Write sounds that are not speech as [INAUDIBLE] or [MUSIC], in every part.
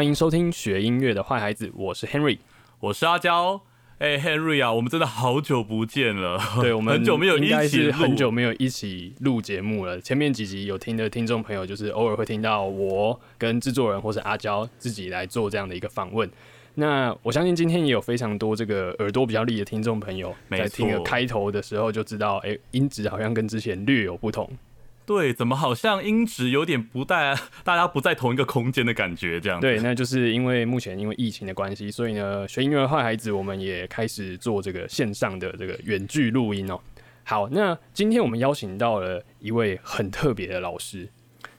欢迎收听学音乐的坏孩子，我是 Henry，我是阿娇。哎，Henry 啊，我们真的好久不见了，对我们很久没有应该一起是很久没有一起录节目了。前面几集有听的听众朋友，就是偶尔会听到我跟制作人或是阿娇自己来做这样的一个访问。那我相信今天也有非常多这个耳朵比较利的听众朋友，没在听开头的时候就知道，哎、音质好像跟之前略有不同。对，怎么好像音质有点不在，大家不在同一个空间的感觉，这样。对，那就是因为目前因为疫情的关系，所以呢，学音乐的坏孩子我们也开始做这个线上的这个远距录音哦。好，那今天我们邀请到了一位很特别的老师，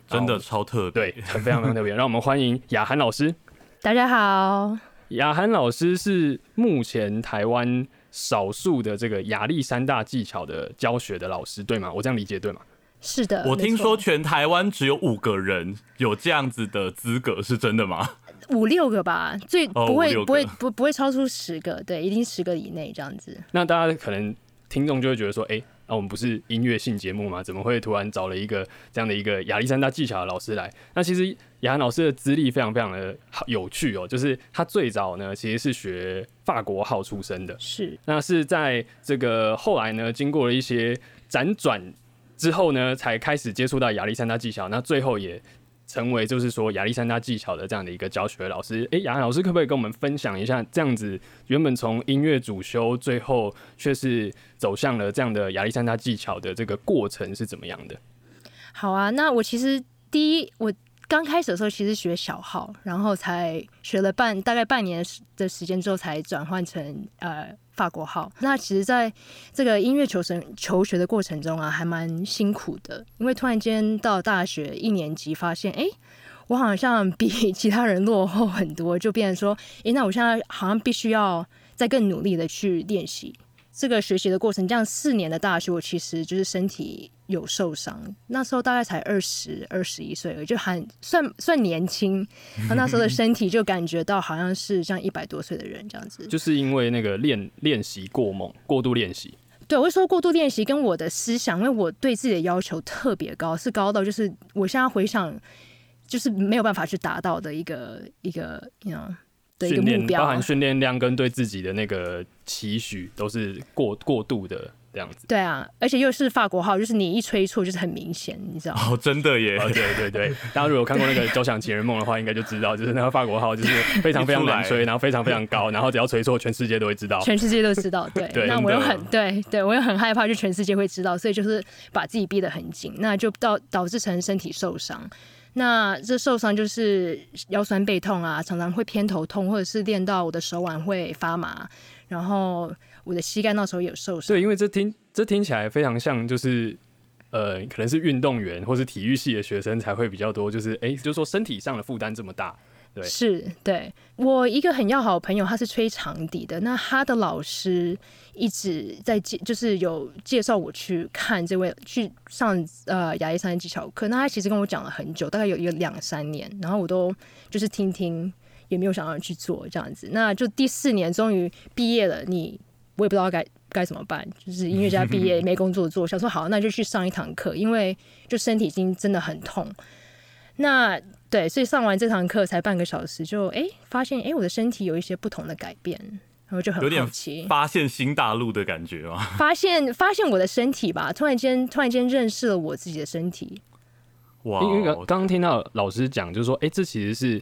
真的超特别。对，很非常非常特别，[LAUGHS] 让我们欢迎雅涵老师。大家好，雅涵老师是目前台湾少数的这个亚历山大技巧的教学的老师，对吗？我这样理解对吗？是的，我听说全台湾只有五个人有这样子的资格，是真的吗？五六个吧，最哦不会、不会不不会超出十个，对，一定十个以内这样子。那大家可能听众就会觉得说，哎、那、我们不是音乐性节目吗？怎么会突然找了一个这样的一个亚历山大技巧的老师来？那其实雅涵老师的资历非常非常的好有趣哦，就是他最早呢其实是学法国号出身的，是那是在这个后来呢，经过了一些辗转之后呢，才开始接触到亚历山大技巧，那最后也成为就是说亚历山大技巧的这样的一个教学老师。诶，雅涵老师可不可以跟我们分享一下，这样子原本从音乐主修，最后却是走向了这样的亚历山大技巧的这个过程是怎么样的？好啊。那我其实第一我。刚开始的时候，其实学小号，然后才学了半大概半年的时间之后，才转换成呃法国号。那其实，在这个音乐求生求学的过程中啊，还蛮辛苦的，因为突然间到大学一年级，发现哎。诶我好像比 [LAUGHS] 其他人落后很多，就变成说，诶，那我现在好像必须要再更努力的去练习这个学习的过程。这样四年的大学，我其实就是身体有受伤，那时候大概才二十二十一岁就还算算年轻。然后那时候的身体就感觉到好像是像一百多岁的人这样子。就是因为那个练练习过猛，过度练习。对，我会说过度练习跟我的思想，因为我对自己的要求特别高，是高到就是我现在回想，就是没有办法去达到的一个一个，you know 的一个训练目标。包含训练量跟对自己的那个期许都是过过度的这样子。对啊，而且又是法国号，就是你一吹错就是很明显，你知道吗？[LAUGHS] 哦，真的耶！哦，对对对，大家如果有看过那个《交响情人梦》的话，应该就知道，就是那个法国号就是非常非常难吹，[LAUGHS] 然后非常非常高，然后只要吹错，全世界都会知道。全世界都知道，对。对那我又很对对，我又很害怕，就全世界会知道，所以就是把自己逼得很紧，那就导导致成身体受伤。那这受伤就是腰酸背痛啊，常常会偏头痛，或者是练到我的手腕会发麻，然后我的膝盖那时候有受伤。对，因为这听这听起来非常像，就是呃，可能是运动员或是体育系的学生才会比较多，就是哎，就是说身体上的负担这么大。是对我一个很要好的朋友，他是吹长笛的，那他的老师一直在介，就是有介绍我去看这位去上呃牙医三技巧课。那他其实跟我讲了很久，大概有一个两三年，然后我都就是听听，也没有想要去做这样子。那就第四年终于毕业了，你我也不知道该该怎么办，就是音乐家毕业没工作做，想说好那就去上一堂课，因为就身体已经真的很痛。那对，所以上完这堂课才半个小时就，哎发现哎、诶我的身体有一些不同的改变，然后就很有点好奇，发现新大陆的感觉吗？发现发现我的身体吧，突然间突然间认识了我自己的身体，哇因为刚哦，刚听到老师讲，就是说，哎，这其实是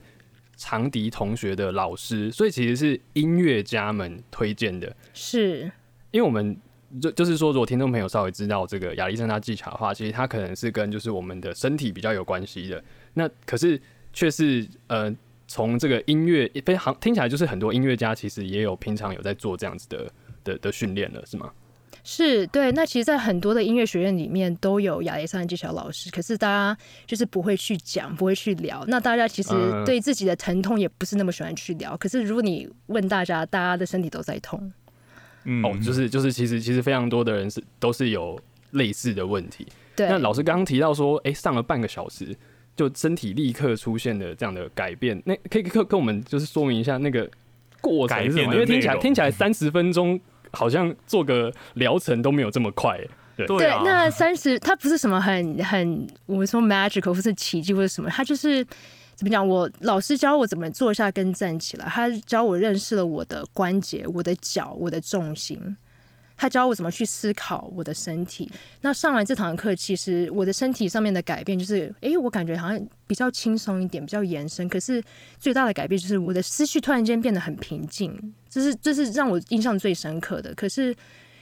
长笛同学的老师，所以其实是音乐家们推荐的。是因为我们就就是说，如果听众朋友稍微知道这个亚历山大技巧的话，其实它可能是跟就是我们的身体比较有关系的。那可是却是呃，从这个音乐非常听起来就是很多音乐家其实也有平常有在做这样子的的的训练了，是吗？是，对。那其实，在很多的音乐学院里面都有亚历山大技巧老师，可是大家就是不会去讲，不会去聊。那大家其实嗯对自己的疼痛也不是那么喜欢去聊。可是如果你问大家，大家的身体都在痛，嗯哦，就是就是其实其实非常多的人是都是有类似的问题。对，那老师刚刚提到说，哎、上了半个小时，就身体立刻出现的这样的改变，那可以跟跟我们就是说明一下那个过程因为听起来听起来三十分钟好像做个疗程都没有这么快、欸对对啊，，对那三十它不是什么很很我们说 magical 或是奇迹或者什么，它就是怎么讲？我老师教我怎么坐下跟站起来，他教我认识了我的关节、我的脚、我的重心。他教我怎么去思考我的身体。那上完这堂课，其实我的身体上面的改变就是，诶，我感觉好像比较轻松一点，比较延伸。可是最大的改变就是我的思绪突然间变得很平静，这是这是让我印象最深刻的。可是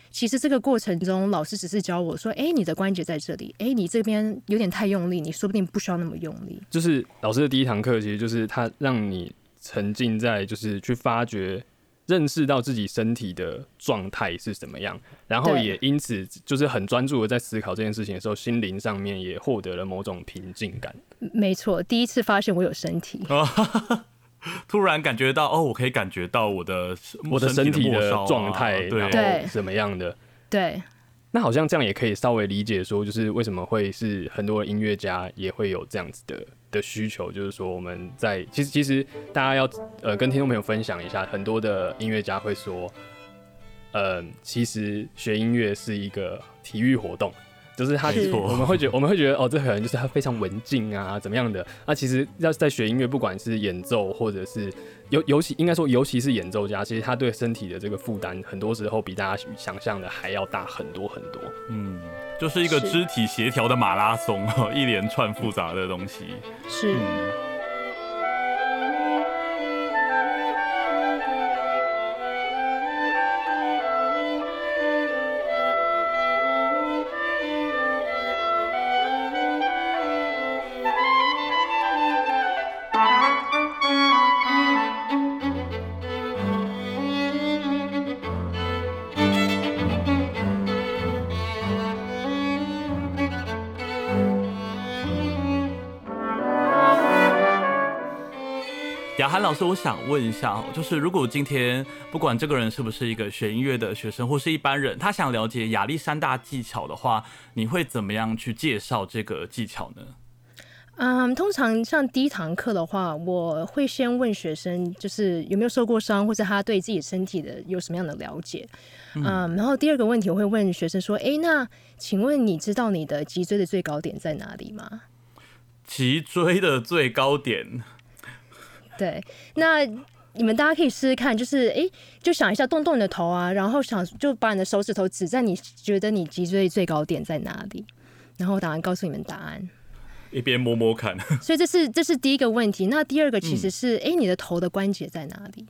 其实这个过程中，老师只是教我说，诶，你的关节在这里，诶，你这边有点太用力，你说不定不需要那么用力。就是老师的第一堂课，其实就是他让你沉浸在，就是去发掘。认识到自己身体的状态是怎么样，然后也因此就是很专注的在思考这件事情的时候，心灵上面也获得了某种平静感。没错，第一次发现我有身体，[LAUGHS] 突然感觉到哦，我可以感觉到我的我的身体的状态，对，怎么样的？对。那好像这样也可以稍微理解说，就是为什么会是很多音乐家也会有这样子的的需求，就是说我们在其实其实大家要呃跟听众朋友分享一下，很多的音乐家会说，呃，其实学音乐是一个体育活动。就是他，我们会觉我们会觉得哦，这可能就是他非常文静啊，怎么样的？那其实要是在学音乐，不管是演奏或者是尤尤其应该说尤其是演奏家，其实他对身体的这个负担，很多时候比大家想象的还要大很多很多。嗯，就是一个肢体协调的马拉松，[LAUGHS] 一连串复杂的东西。是。韩老师，我想问一下，就是如果今天不管这个人是不是一个学音乐的学生，或是一般人，他想了解亚历山大技巧的话，你会怎么样去介绍这个技巧呢？嗯，通常像第一堂课的话，我会先问学生，就是有没有受过伤，或者他对自己身体的有什么样的了解。嗯，然后第二个问题，我会问学生说：“哎，那请问你知道你的脊椎的最高点在哪里吗？”脊椎的最高点。对，那你们大家可以试试看，就是哎，就想一下，动动你的头啊，然后想就把你的手指头指在你觉得你脊椎最高点在哪里，然后答案告诉你们答案，一边摸摸看。[LAUGHS] 所以这是这是第一个问题。那第二个其实是，哎，你的头的关节在哪里？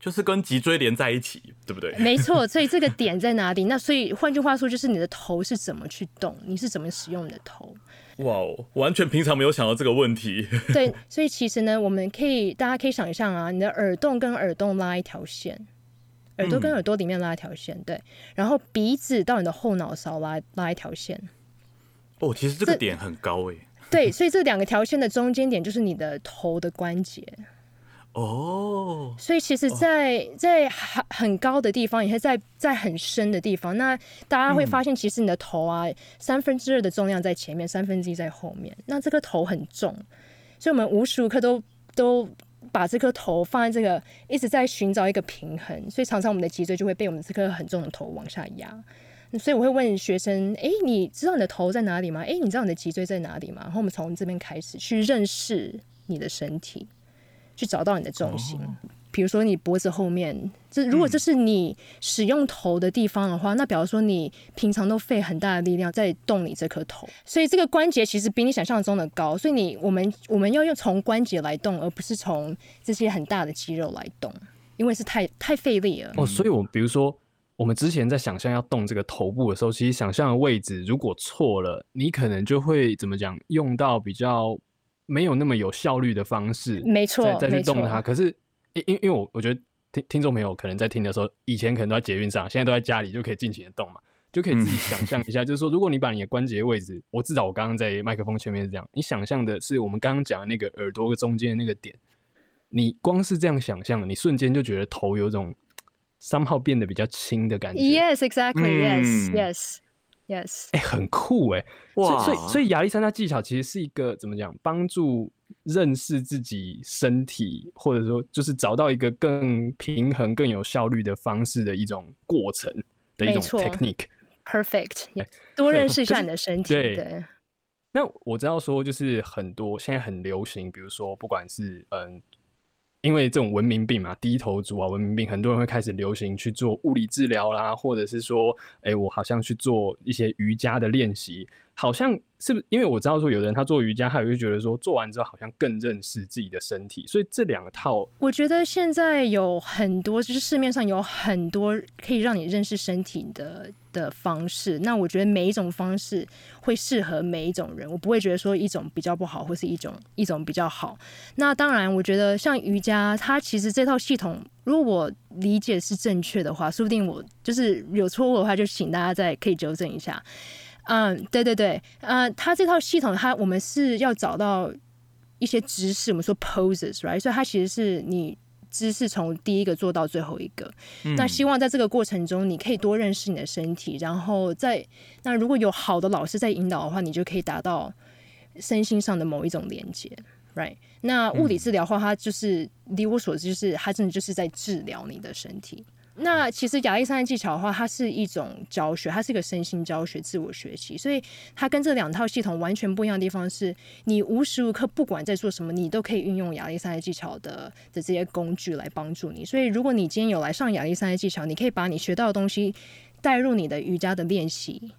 就是跟脊椎连在一起，对不对？没错。[LAUGHS] 所以这个点在哪里？那所以换句话说，就是你的头是怎么去动？你是怎么使用你的头？哇哦，完全平常没有想到这个问题。[LAUGHS] 对，所以其实呢，我们可以，大家可以想象啊，你的耳洞跟耳洞拉一条线，耳朵跟耳朵里面拉一条线，对，然后鼻子到你的后脑勺拉拉一条线。哦，其实这个点很高诶。对，所以这两个条线的中间点就是你的头的关节。哦，所以其实，在在很很高的地方，也是在在很深的地方。那大家会发现，其实你的头啊，三分之二的重量在前面，三分之一在后面。那这个头很重，所以我们无时无刻都都把这颗头放在这个，一直在寻找一个平衡。所以常常我们的脊椎就会被我们这颗很重的头往下压。所以我会问学生：哎，你知道你的头在哪里吗？哎，你知道你的脊椎在哪里吗？然后我们从这边开始去认识你的身体。去找到你的重心，比如说你脖子后面，这如果这是你使用头的地方的话，那比如说你平常都费很大的力量在动你这颗头，所以这个关节其实比你想象中的高，所以你我们我们要用从关节来动，而不是从这些很大的肌肉来动，因为是太太费力了。哦，所以我比如说我们之前在想象要动这个头部的时候，其实想象的位置如果错了，你可能就会怎么讲，用到比较。没有那么有效率的方式，没错，再去动它。可是，因因因为我我觉得听听众朋友可能在听的时候，以前可能都在捷运上，现在都在家里就可以尽情的动嘛，就可以自己想象一下，就是说，如果你把你的关节位置，我至少我刚刚在麦克风前面是这样，你想象的是我们刚刚讲的那个耳朵中间的那个点，你光是这样想象，你瞬间就觉得头有种三号变得比较轻的感觉。Yes, exactly. Yes, yes. Yes，哎，很酷哎，哇！所以所以亚历山大技巧其实是一个怎么讲，帮助认识自己身体，或者说就是找到一个更平衡、更有效率的方式的一种过程的一种 technique。Perfect，多认识一下你的身体。对。那我知道说，就是很多现在很流行，比如说不管是嗯，因为这种文明病嘛，低头族啊，文明病，很多人会开始流行去做物理治疗啦，或者是说，哎，我好像去做一些瑜伽的练习。好像是不是？因为我知道说，有的人他做瑜伽，他也会觉得说，做完之后好像更认识自己的身体。所以这两套，我觉得现在有很多，就是市面上有很多可以让你认识身体的的方式。那我觉得每一种方式会适合每一种人，我不会觉得说一种比较不好，或是一种一种比较好。那当然，我觉得像瑜伽，它其实这套系统，如果我理解是正确的话，说不定我就是有错误的话，就请大家再可以纠正一下。嗯，对对对，呃，它这套系统，它我们是要找到一些姿势，我们说 poses，right？所以它其实是你姿势从第一个做到最后一个。那希望在这个过程中，你可以多认识你的身体，然后在那如果有好的老师在引导的话，你就可以达到身心上的某一种连接，right？那物理治疗的话，它就是离我所知，就是它真的就是在治疗你的身体。那其实亚历山大技巧的话，它是一种教学，它是一个身心教学、自我学习，所以它跟这两套系统完全不一样的地方是，你无时无刻不管在做什么，你都可以运用亚历山大技巧的的这些工具来帮助你。所以，如果你今天有来上亚历山大技巧，你可以把你学到的东西带入你的瑜伽的练习。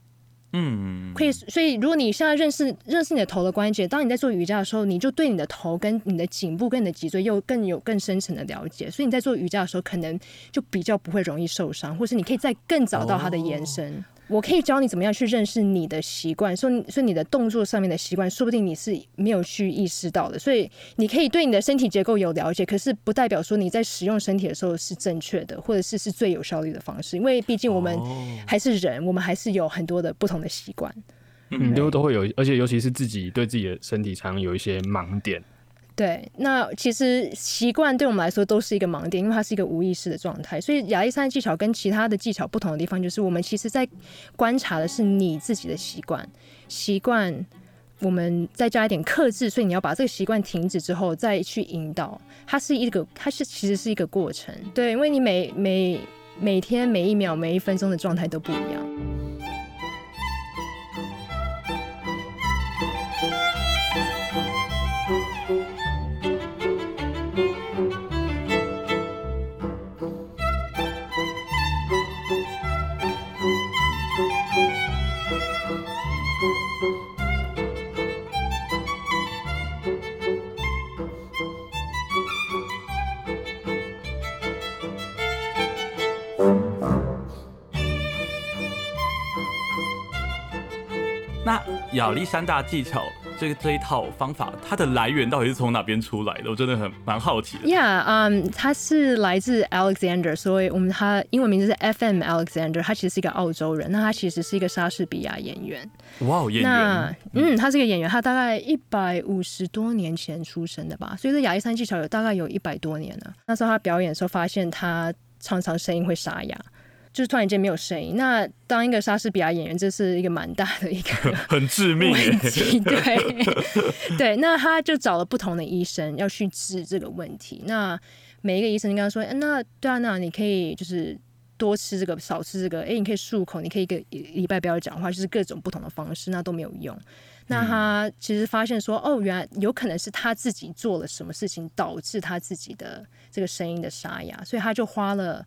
嗯，可以。所以，如果你现在认识认识你的头的关节，当你在做瑜伽的时候，你就对你的头、跟你的颈部、跟你的脊椎又更有更深层的了解。所以你在做瑜伽的时候，可能就比较不会容易受伤，或是你可以再更找到它的延伸。我可以教你怎么样去认识你的习惯，说说你的动作上面的习惯，说不定你是没有去意识到的。所以你可以对你的身体结构有了解，可是不代表说你在使用身体的时候是正确的，或者是是最有效率的方式。因为毕竟我们还是人，我们还是有很多的不同的习惯。嗯，都都会有，而且尤其是自己对自己的身体常有一些盲点。对，那其实习惯对我们来说都是一个盲点，因为它是一个无意识的状态。所以亚历山大技巧跟其他的技巧不同的地方，就是我们其实在观察的是你自己的习惯，习惯我们再加一点克制，所以你要把这个习惯停止之后再去引导，它是一个，它是其实是一个过程。对，因为你每每每天每一秒每一分钟的状态都不一样。那亚历山大技巧这个这一套方法，它的来源到底是从哪边出来的？我真的很蛮好奇的。Yeah，嗯，它是来自 Alexander，所以我们他英文名字是 F.M. Alexander，他其实是一个澳洲人，那他其实是一个莎士比亚演员。哇，演员。嗯，他是一个演员，他大概一百五十多年前出生的吧，所以这亚历山技巧有大概有一百多年了。那时候他表演的时候，发现他常常声音会沙哑。就是突然间没有声音。那当一个莎士比亚演员，这是一个蛮大的一个 [LAUGHS] 很致命问题。[LAUGHS] 对对，那他就找了不同的医生要去治这个问题。那每一个医生跟他说：“那对啊，那你可以就是多吃这个，少吃这个。哎，你可以漱口，你可以一个礼拜不要讲话，就是各种不同的方式，那都没有用。那他其实发现说，哦，原来有可能是他自己做了什么事情导致他自己的这个声音的沙哑，所以他就花了。”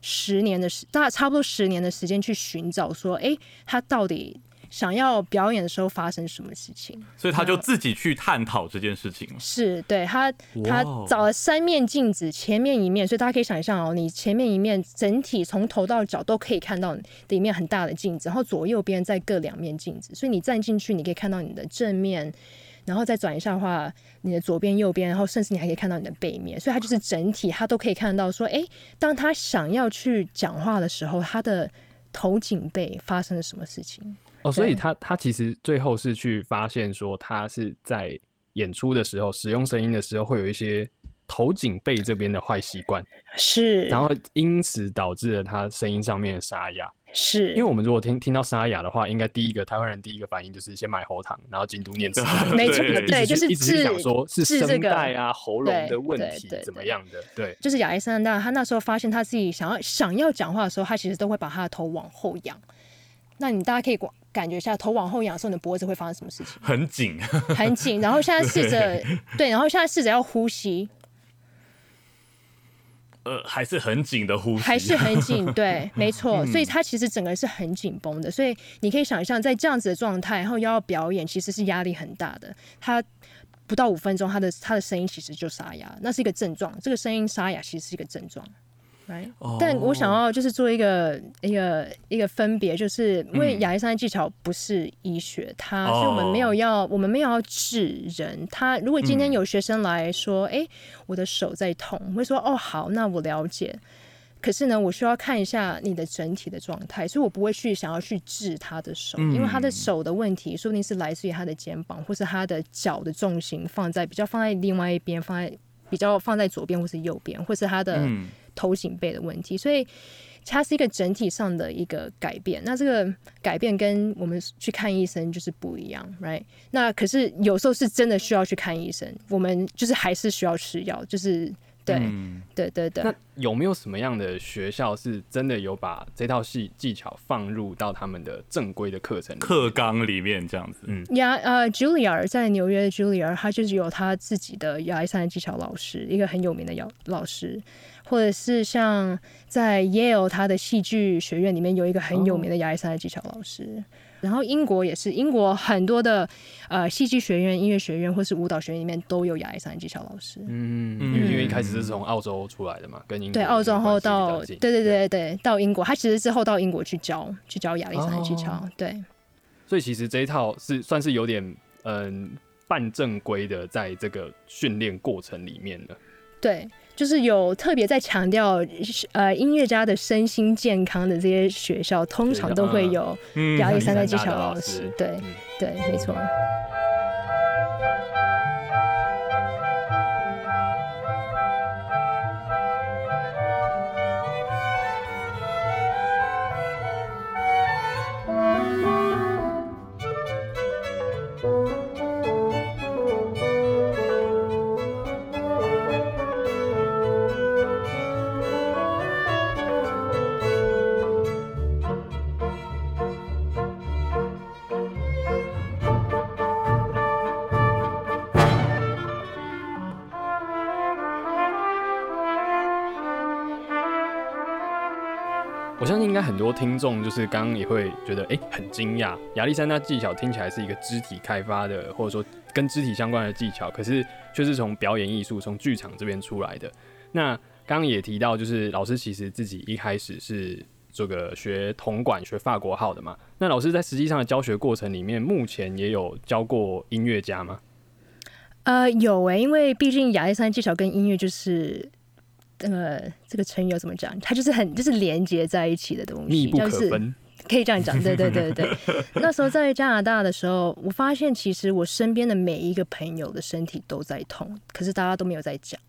十年的时，大概差不多十年的时间去寻找，说，哎，他到底想要表演的时候发生什么事情？所以他就自己去探讨这件事情。是对他，他找了三面镜子，前面一面，所以大家可以想象哦，你前面一面整体从头到脚都可以看到的一面很大的镜子，然后左右边再各两面镜子，所以你站进去，你可以看到你的正面。然后再转一下的话，你的左边、右边，然后甚至你还可以看到你的背面，所以它就是整体，它都可以看到。说，哎，当他想要去讲话的时候，他的头颈背发生了什么事情？哦，所以他他其实最后是去发现说，他是在演出的时候使用声音的时候，会有一些头颈背这边的坏习惯，是，然后因此导致了他声音上面的沙哑。是，因为我们如果听听到沙哑的话，应该第一个台湾人第一个反应就是先买喉糖，然后京都念 [LAUGHS] 慈。没错，对，就是一直想说是声带啊、喉咙的问题怎么样的？对，就是亚历山大，他那时候发现他自己想要想要讲话的时候，他其实都会把他的头往后仰。那你大家可以感感觉一下，头往后仰的时候，你的脖子会发生什么事情？很紧，[LAUGHS] 很紧。然后现在试着对，然后现在试着要呼吸，呃，还是很紧的呼吸，还是很紧，[LAUGHS] 对，没错。所以他其实整个人是很紧绷的。所以你可以想象，在这样子的状态，然后又要表演，其实是压力很大的。他不到五分钟，他的他的声音其实就沙哑，那是一个症状。这个声音沙哑其实是一个症状。但我想要就是做一个一个一个分别，就是因为亚历山大技巧不是医学，它所以我们没有要我们没有要治人。他如果今天有学生来说，哎，我的手在痛，我会说哦好，那我了解。可是呢，我需要看一下你的整体的状态，所以我不会去想要去治他的手，因为他的手的问题说不定是来自于他的肩膀，或是他的脚的重心放在比较放在另外一边，放在比较放在左边或是右边，或是他的。头颈背的问题，所以它是一个整体上的一个改变。那这个改变跟我们去看医生就是不一样，right？那可是有时候是真的需要去看医生，我们就是还是需要吃药，就是。对，对对对。那有没有什么样的学校是真的有把这套戏技巧放入到他们的正规的课程课纲里面这样子？嗯，呀，呃，Julia 在纽约的 Julia，他就是有他自己的亚历山大技巧老师，一个很有名的老老师，或者是像在 Yale 他的戏剧学院里面有一个很有名的亚历山大技巧老师。然后英国也是，英国很多的呃戏剧学院、音乐学院或是舞蹈学院里面都有亚历山大技巧老师。嗯，因为一开始是从澳洲出来的嘛，跟英对澳洲后到对对对对到英国，他其实之后到英国去教去教亚历山大技巧。对，所以其实这一套是算是有点嗯半正规的，在这个训练过程里面的。对。就是有特别在强调，呃，音乐家的身心健康的这些学校，通常都会有表演三代技巧老师。对，对，没错。我相信应该很多听众就是刚刚也会觉得哎很惊讶，亚历山大技巧听起来是一个肢体开发的，或者说跟肢体相关的技巧，可是却是从表演艺术、从剧场这边出来的。那刚刚也提到，就是老师其实自己一开始是这个学铜管、学法国号的嘛。那老师在实际上的教学过程里面，目前也有教过音乐家吗？呃，有诶，因为毕竟亚历山大技巧跟音乐就是。呃，这个成语要怎么讲？它就是很就是连接在一起的东西，就是可分，可以这样讲。对对对对。[LAUGHS] 那时候在加拿大的时候，我发现其实我身边的每一个朋友的身体都在痛，可是大家都没有在讲。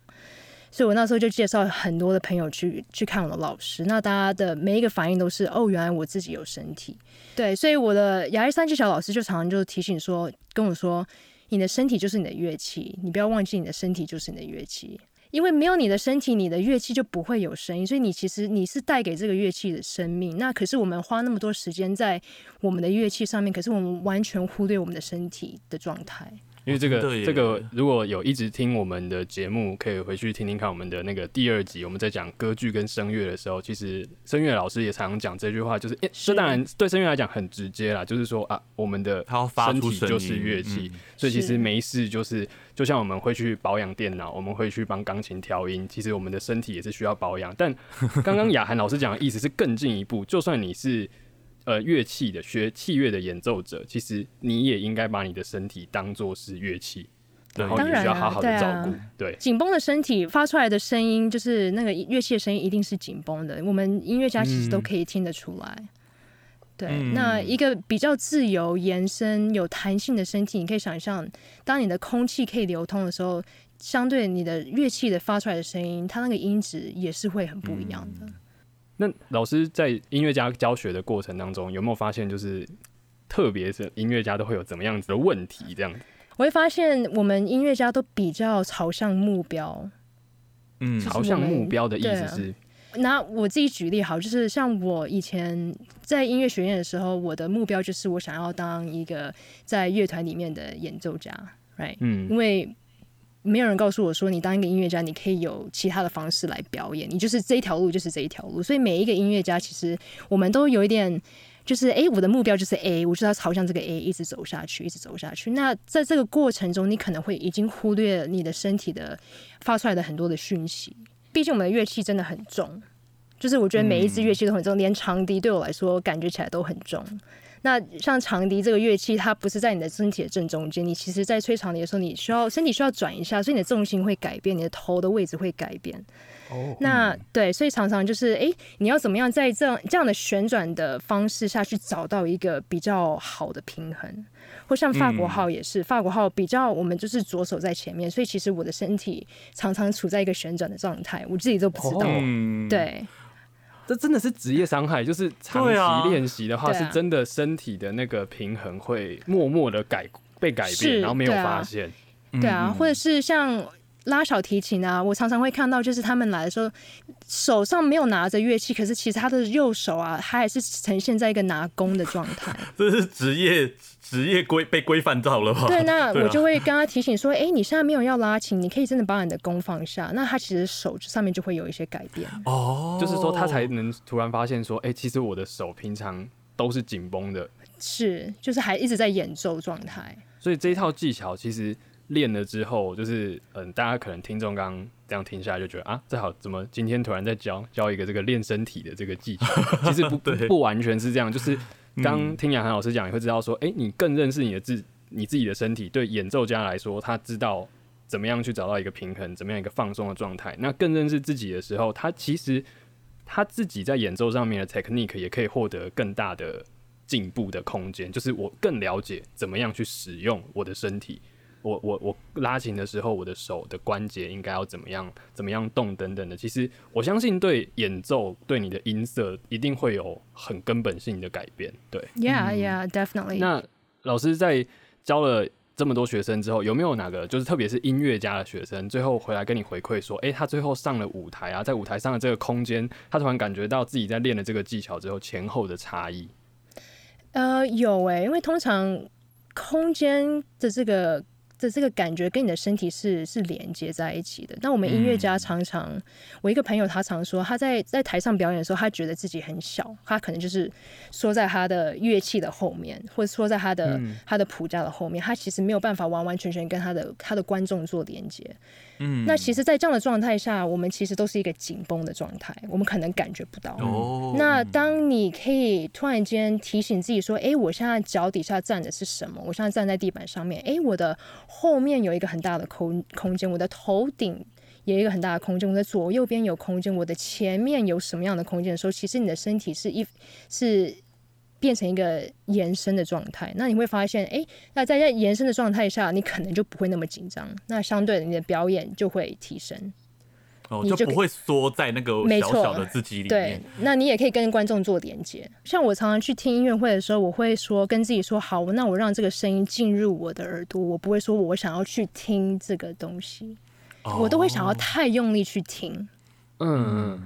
所以我那时候就介绍很多的朋友去去看我的老师，那大家的每一个反应都是哦，原来我自己有身体。对，所以我的牙医三技小老师就常常就提醒说，跟我说，你的身体就是你的乐器，你不要忘记你的身体就是你的乐器。因为没有你的身体，你的乐器就不会有声音，所以你其实你是带给这个乐器的生命。那可是我们花那么多时间在我们的乐器上面，可是我们完全忽略我们的身体的状态。因为这个这个如果有一直听我们的节目，可以回去听听看我们的那个第二集，我们在讲歌剧跟声乐的时候，其实声乐老师也常常讲这句话，就是这当然对声乐来讲很直接啦，就是说啊，我们的身体就是乐器，所以其实没事，就是就像我们会去保养电脑，我们会去帮钢琴调音，其实我们的身体也是需要保养。但刚刚雅涵老师讲的意思是更进一步，就算你是。呃，乐器的学器乐的演奏者，其实你也应该把你的身体当做是乐器，然后你需要好好的照顾。对，紧绷的身体发出来的声音，就是那个乐器的声音，一定是紧绷的。我们音乐家其实都可以听得出来。对，那一个比较自由、延伸、有弹性的身体，你可以想象，当你的空气可以流通的时候，相对你的乐器的发出来的声音，它那个音质也是会很不一样的。那老师在音乐家教学的过程当中，有没有发现，就是特别是音乐家都会有怎么样子的问题？这样子，我会发现我们音乐家都比较朝向目标。嗯，朝向目标的意思是，那我自己举例好，就是像我以前在音乐学院的时候，我的目标就是我想要当一个在乐团里面的演奏家，right？嗯因为没有人告诉我说，你当一个音乐家，你可以有其他的方式来表演，你就是这一条路就是这一条路。所以每一个音乐家，其实我们都有一点，就是诶，我的目标就是 A，我就要朝向这个 A 一直走下去，一直走下去。那在这个过程中，你可能会已经忽略了你的身体的发出来的很多的讯息。毕竟我们的乐器真的很重，就是我觉得每一支乐器都很重，连长笛对我来说感觉起来都很重。那像长笛这个乐器，它不是在你的身体的正中间，你其实在吹长笛的时候，你需要身体需要转一下，所以你的重心会改变，你的头的位置会改变。哦，那对，所以常常就是，诶，你要怎么样在这样这样的旋转的方式下去找到一个比较好的平衡？或像法国号也是，法国号比较我们就是左手在前面，所以其实我的身体常常处在一个旋转的状态，我自己都不知道。对，这真的是职业伤害，[LAUGHS] 就是长期练习的话，啊。是真的身体的那个平衡会默默的改被改变，然后没有发现。对啊，嗯。或者是像拉小提琴啊，我常常会看到，就是他们来的时候，手上没有拿着乐器，可是其实他的右手啊，他还是呈现在一个拿弓的状态。[LAUGHS] 这是职业职业规被规范到了吧？对，那我就会跟他提醒说，哎、你现在没有要拉琴，你可以真的把你的弓放下，那他其实手上面就会有一些改变。哦，就是说他才能突然发现说，哎、其实我的手平常都是紧绷的，是，就是还一直在演奏状态。所以这一套技巧其实练了之后，就是嗯，大家可能听众刚刚这样听下来就觉得啊，这好怎么今天突然在教教一个这个练身体的这个技巧？[LAUGHS] 其实不不完全是这样，就是刚嗯听杨涵老师讲，你会知道说，哎、你更认识你的自你自己的身体。对演奏家来说，他知道怎么样去找到一个平衡，怎么样一个放松的状态。那更认识自己的时候，他其实他自己在演奏上面的 technique 也可以获得更大的进步的空间，就是我更了解怎么样去使用我的身体。我我我拉琴的时候，我的手的关节应该要怎么样怎么样动等等的。其实我相信对演奏对你的音色一定会有很根本性的改变。对，Yeah, yeah, definitely. 那老师在教了这么多学生之后，有没有哪个就是特别是音乐家的学生，最后回来跟你回馈说，诶，他最后上了舞台啊，在舞台上的这个空间，他突然感觉到自己在练了这个技巧之后前后的差异？呃，有诶、因为通常空间的这个的这个感觉跟你的身体是是连接在一起的。那我们音乐家常常，我一个朋友他常说，他在在台上表演的时候，他觉得自己很小，他可能就是缩在他的乐器的后面，或者缩在他的、他的谱架的后面，他其实没有办法完完全全跟他的他的观众做连接。嗯那其实，在这样的状态下，我们其实都是一个紧绷的状态，我们可能感觉不到。哦，那当你可以突然间提醒自己说：“诶，我现在脚底下站的是什么？我现在站在地板上面。诶，我的后面有一个很大的空空间，我的头顶也有一个很大的空间，我的左右边有空间，我的前面有什么样的空间的时候，其实你的身体是一是变成一个延伸的状态。那你会发现，诶，那在这延伸的状态下，你可能就不会那么紧张，那相对的，你的表演就会提升。哦，你就不会缩在那个小小的自己里对面。，那你也可以跟观众做连接。像我常常去听音乐会的时候，我会说跟自己说好，那我让这个声音进入我的耳朵，我不会说我想要去听这个东西，我都会想要太用力去听。嗯嗯，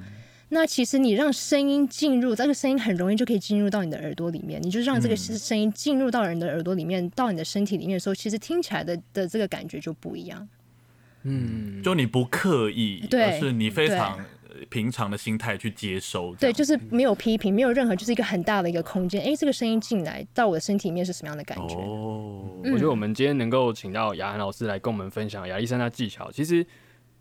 那其实你让声音进入，这个声音很容易就可以进入到你的耳朵里面。你就让这个声音进入到人的耳朵里面，到你的身体里面的时候，其实听起来的的这个感觉就不一样。嗯，就你不刻意，对而是你非常呃平常的心态去接收。对，就是没有批评，没有任何，就是一个很大的一个空间。诶，这个声音进来到我的身体里面是什么样的感觉？哦，嗯我觉得我们今天能够请到雅涵老师来跟我们分享亚历山大技巧，其实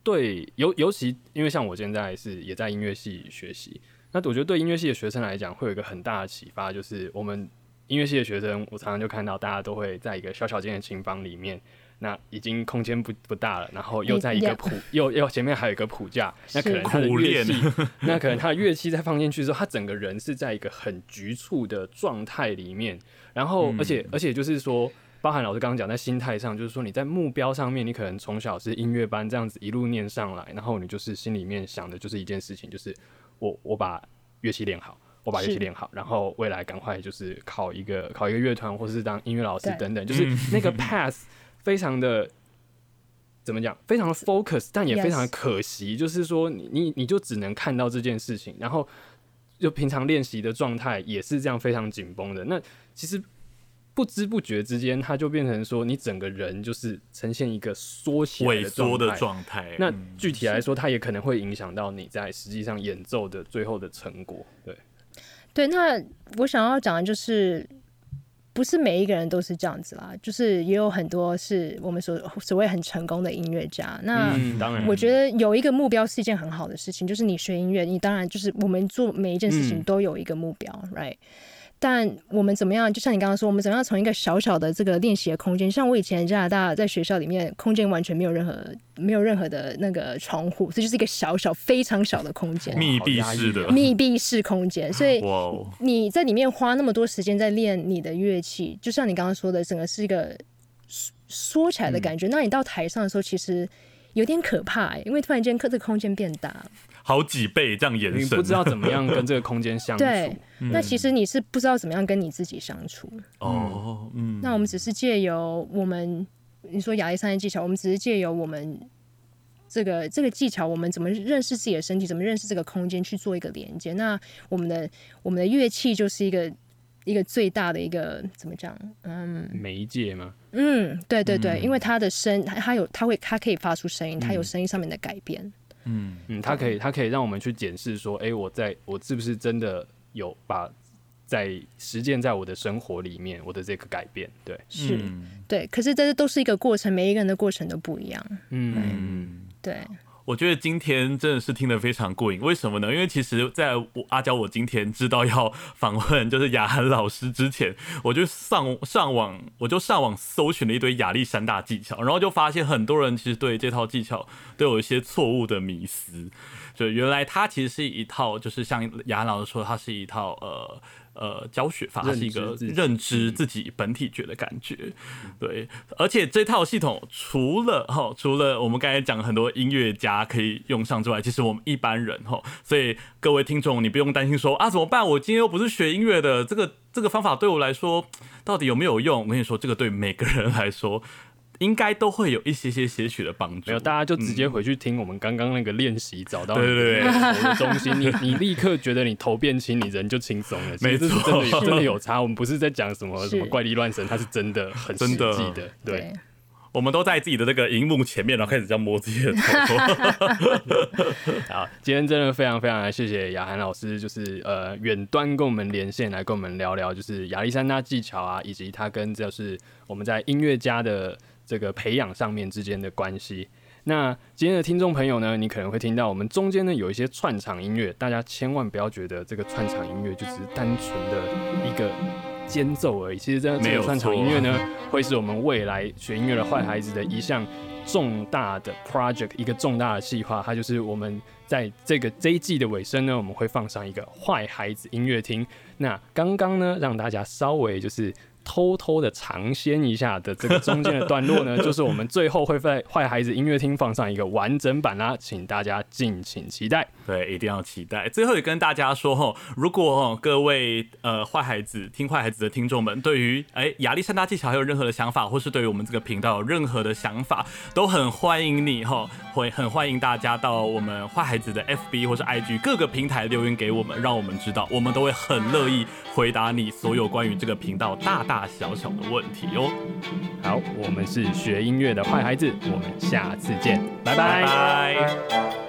对尤尤其因为像我现在是也在音乐系学习，那我觉得对音乐系的学生来讲，会有一个很大的启发，就是我们音乐系的学生，我常常就看到大家都会在一个小小间的琴房里面。那已经空间不不大了，然后又在一个谱，又又前面还有一个谱架，那可能他的乐器，那可能他的乐器再放进去之后，他整个人是在一个很局促的状态里面，然后嗯而且而且就是说，包含老师刚刚讲在心态上，就是说你在目标上面，你可能从小是音乐班这样子一路念上来，然后你就是心里面想的就是一件事情，就是我我把乐器练好。我把乐器练好，然后未来赶快就是考一个考一个乐团，或是当音乐老师等等，就是那个 path 非常的怎么讲，非常的 focus，但也非常的可惜，就是说你你你就只能看到这件事情，然后就平常练习的状态也是这样非常紧绷的。那其实不知不觉之间，它就变成说你整个人就是呈现一个缩起来萎缩的。状态。那嗯具体来说，它也可能会影响到你在实际上演奏的最后的成果。对，对，那我想要讲的就是，不是每一个人都是这样子啦，就是也有很多是我们所所谓很成功的音乐家。那、嗯，当然，我觉得有一个目标是一件很好的事情，就是你学音乐，你当然就是我们做每一件事情嗯都有一个目标、r i g h t 但我们怎么样？就像你刚刚说，我们怎么样从一个小小的这个练习的空间，像我以前加拿大在学校里面，空间完全没有任何没有任何的那个窗户，这就是一个小小非常小的空间，[LAUGHS] 密闭式的，密闭式空间，所以你在里面花那么多时间在练你的乐器，就像你刚刚说的，整个是一个缩缩起来的感觉。那你到台上的时候，其实有点可怕、欸，因为突然间这个空间变大。好几倍这样延伸，你不知道怎么样跟这个空间相处。对，那其实你是不知道怎么样跟你自己相处。哦，嗯，那我们只是借由我们你说亚历山大技巧，我们只是借由我们这个这个技巧，我们怎么认识自己的身体，怎么认识这个空间去做一个连接。那我们的我们的乐器就是一个一个最大的一个怎么讲？嗯媒介吗？嗯，对对对，因为它的声，它它有它会它可以发出声音，它有声音上面的改变。嗯，嗯，它可以，它可以让我们去检视说，哎、我在我是不是真的有把在实践在我的生活里面，我的这个改变，对，是、嗯对，可是这都是一个过程，每一个人的过程都不一样。嗯，嗯。对，我觉得今天真的是听得非常过瘾，为什么呢？因为其实在我阿娇我今天知道要访问就是雅涵老师之前，我就上上网我就上网搜寻了一堆亚历山大技巧，然后就发现很多人其实对这套技巧都有一些错误的迷思，就原来它其实是一套，就是像雅涵老师说，它是一套呃。呃，教学法它是一个认知自己认知自己本体觉的感觉，对，而且这套系统除了哈，除了我们刚才讲很多音乐家可以用上之外，其实我们一般人哈，所以各位听众，你不用担心说啊怎么办？我今天又不是学音乐的，这个这个方法对我来说到底有没有用？我跟你说，这个对每个人来说。应该都会有一些些些许的帮助。没有，大家就直接回去听我们刚刚那个练习，找到你对对对的头的中心，你你立刻觉得你头变轻，你人就轻松了。没错真的有真的有差。我们不是在讲什么什么怪力乱神，它是真的很实真的际的。对，我们都在自己的这个荧幕前面，然后开始这样摸自己的头。[LAUGHS] 好，今天真的非常非常的谢谢雅涵老师，就是呃远端跟我们连线来跟我们聊聊，就是亚历山大技巧啊，以及他跟就是我们在音乐家的这个培养上面之间的关系。那今天的听众朋友呢，你可能会听到我们中间呢有一些串场音乐，大家千万不要觉得这个串场音乐就只是单纯的一个间奏而已。其实这没有这个串场音乐呢，会是我们未来学音乐的坏孩子的一项重大的 project，一个重大的计划。它就是我们在这个这一季的尾声呢，我们会放上一个坏孩子音乐厅。那刚刚呢，让大家稍微就是。偷偷的尝鲜一下的这个中间的段落呢，[LAUGHS] 就是我们最后会在坏孩子音乐厅放上一个完整版啦，请大家敬请期待。对，一定要期待。最后也跟大家说哦，如果哦各位呃坏孩子听坏孩子的听众们，对于哎亚历山大技巧还有任何的想法，或是对于我们这个频道有任何的想法，都很欢迎你哈，会很欢迎大家到我们坏孩子的 FB 或是 IG 各个平台留言给我们，让我们知道，我们都会很乐意回答你所有关于这个频道大大大小小的问题哦。好，我们是学音乐的坏孩子，我们下次见，拜拜拜拜